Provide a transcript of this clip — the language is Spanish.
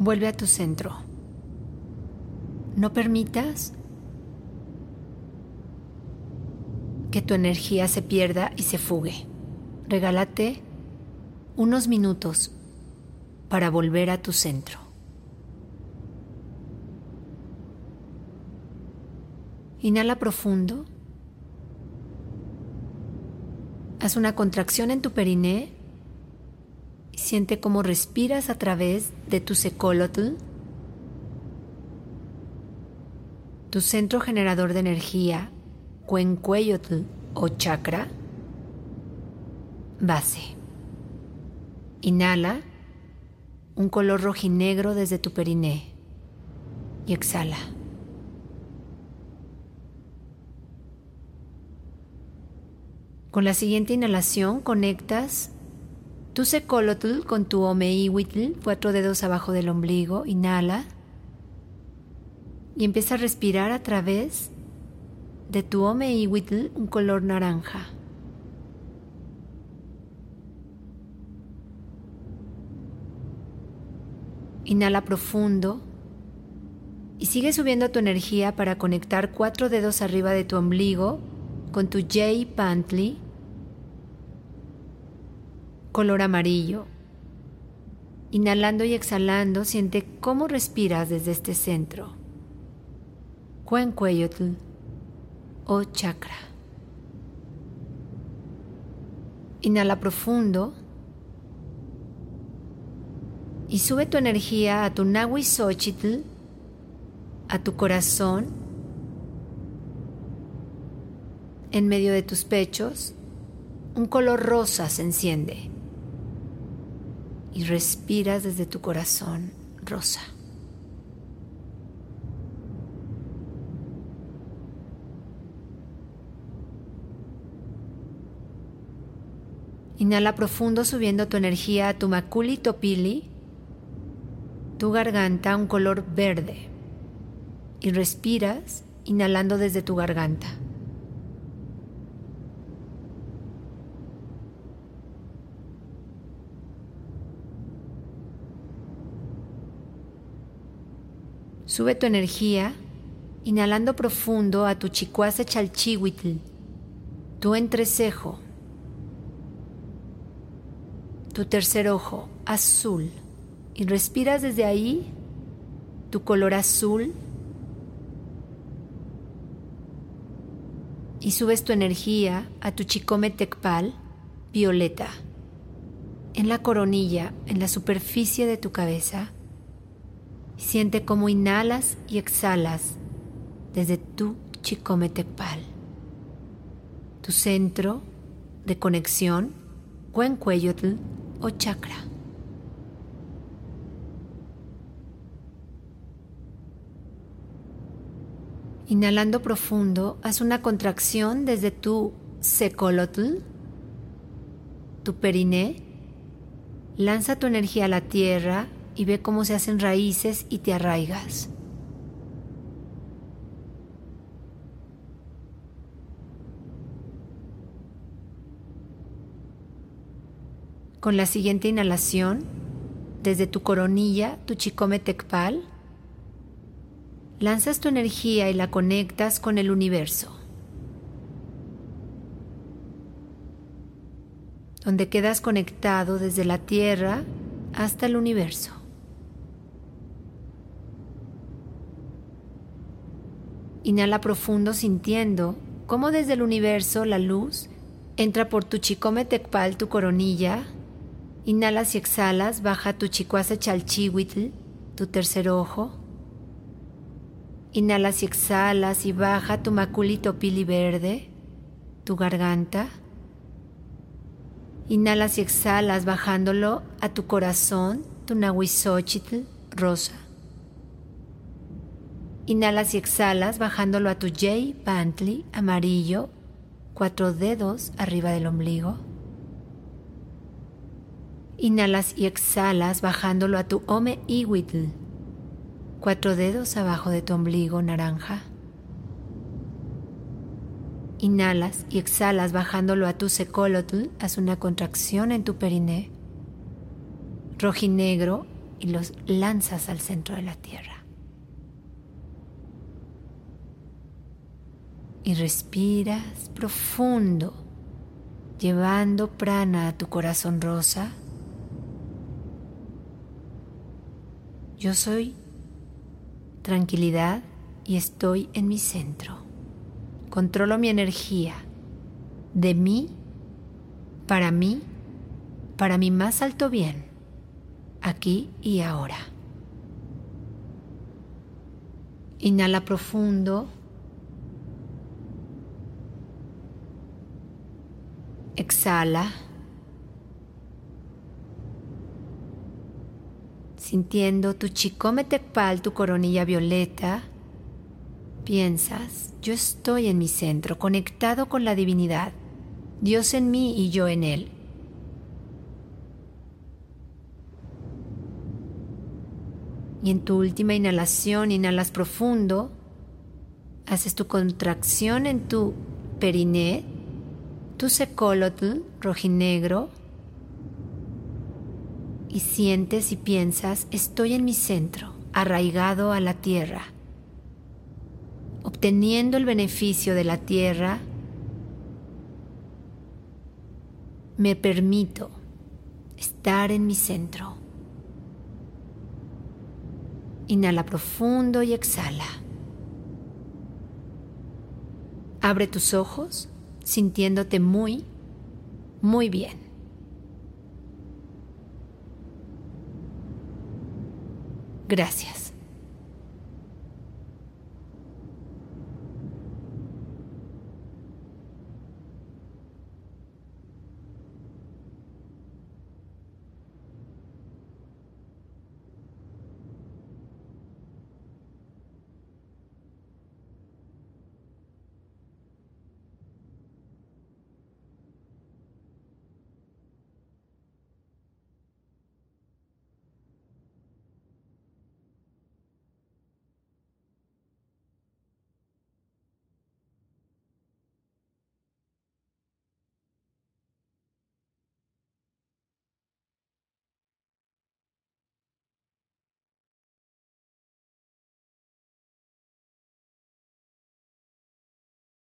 Vuelve a tu centro. No permitas que tu energía se pierda y se fugue. Regálate unos minutos para volver a tu centro. Inhala profundo. Haz una contracción en tu periné siente cómo respiras a través de tu secolotl, tu centro generador de energía, cuencueyotl o chakra, base. Inhala un color rojinegro desde tu periné y exhala. Con la siguiente inhalación conectas tu secolotl con tu omeihuitl, cuatro dedos abajo del ombligo. Inhala y empieza a respirar a través de tu omeihuitl un color naranja. Inhala profundo y sigue subiendo tu energía para conectar cuatro dedos arriba de tu ombligo con tu J Pantly color amarillo. Inhalando y exhalando, siente cómo respiras desde este centro. Cuencueyotl o chakra. Inhala profundo y sube tu energía a tu Nahui Xochitl, a tu corazón en medio de tus pechos, un color rosa se enciende y respiras desde tu corazón rosa. Inhala profundo subiendo tu energía a tu maculi topili, tu garganta un color verde y respiras inhalando desde tu garganta. Sube tu energía inhalando profundo a tu chicuase chalchihuitl, tu entrecejo, tu tercer ojo azul y respiras desde ahí tu color azul y subes tu energía a tu chicome tecpal violeta en la coronilla, en la superficie de tu cabeza Siente cómo inhalas y exhalas desde tu chicometepal, tu centro de conexión, cuencueyotl o chakra. Inhalando profundo, haz una contracción desde tu secolotl, tu periné, lanza tu energía a la tierra y ve cómo se hacen raíces y te arraigas. Con la siguiente inhalación, desde tu coronilla, tu chicome tecpal, lanzas tu energía y la conectas con el universo, donde quedas conectado desde la tierra hasta el universo. Inhala profundo sintiendo cómo desde el universo la luz entra por tu chicome tecpal, tu coronilla. Inhalas y exhalas, baja tu chicuase chalchihuitl, tu tercer ojo. Inhalas y exhalas y baja tu maculito pili verde, tu garganta. Inhalas y exhalas bajándolo a tu corazón, tu nahuizochitl rosa. Inhalas y exhalas bajándolo a tu J Pantly amarillo, cuatro dedos arriba del ombligo. Inhalas y exhalas bajándolo a tu Ome Iwitl, cuatro dedos abajo de tu ombligo naranja. Inhalas y exhalas bajándolo a tu secolotl, haz una contracción en tu periné. Rojinegro y los lanzas al centro de la tierra. Y respiras profundo, llevando prana a tu corazón rosa. Yo soy tranquilidad y estoy en mi centro. Controlo mi energía de mí, para mí, para mi más alto bien, aquí y ahora. Inhala profundo. Exhala. Sintiendo tu chicome tecpal, tu coronilla violeta, piensas, yo estoy en mi centro, conectado con la divinidad, Dios en mí y yo en Él. Y en tu última inhalación, inhalas profundo, haces tu contracción en tu periné, tu secolotl rojinegro, y sientes y piensas, estoy en mi centro, arraigado a la tierra, obteniendo el beneficio de la tierra, me permito estar en mi centro. Inhala profundo y exhala. Abre tus ojos sintiéndote muy, muy bien. Gracias.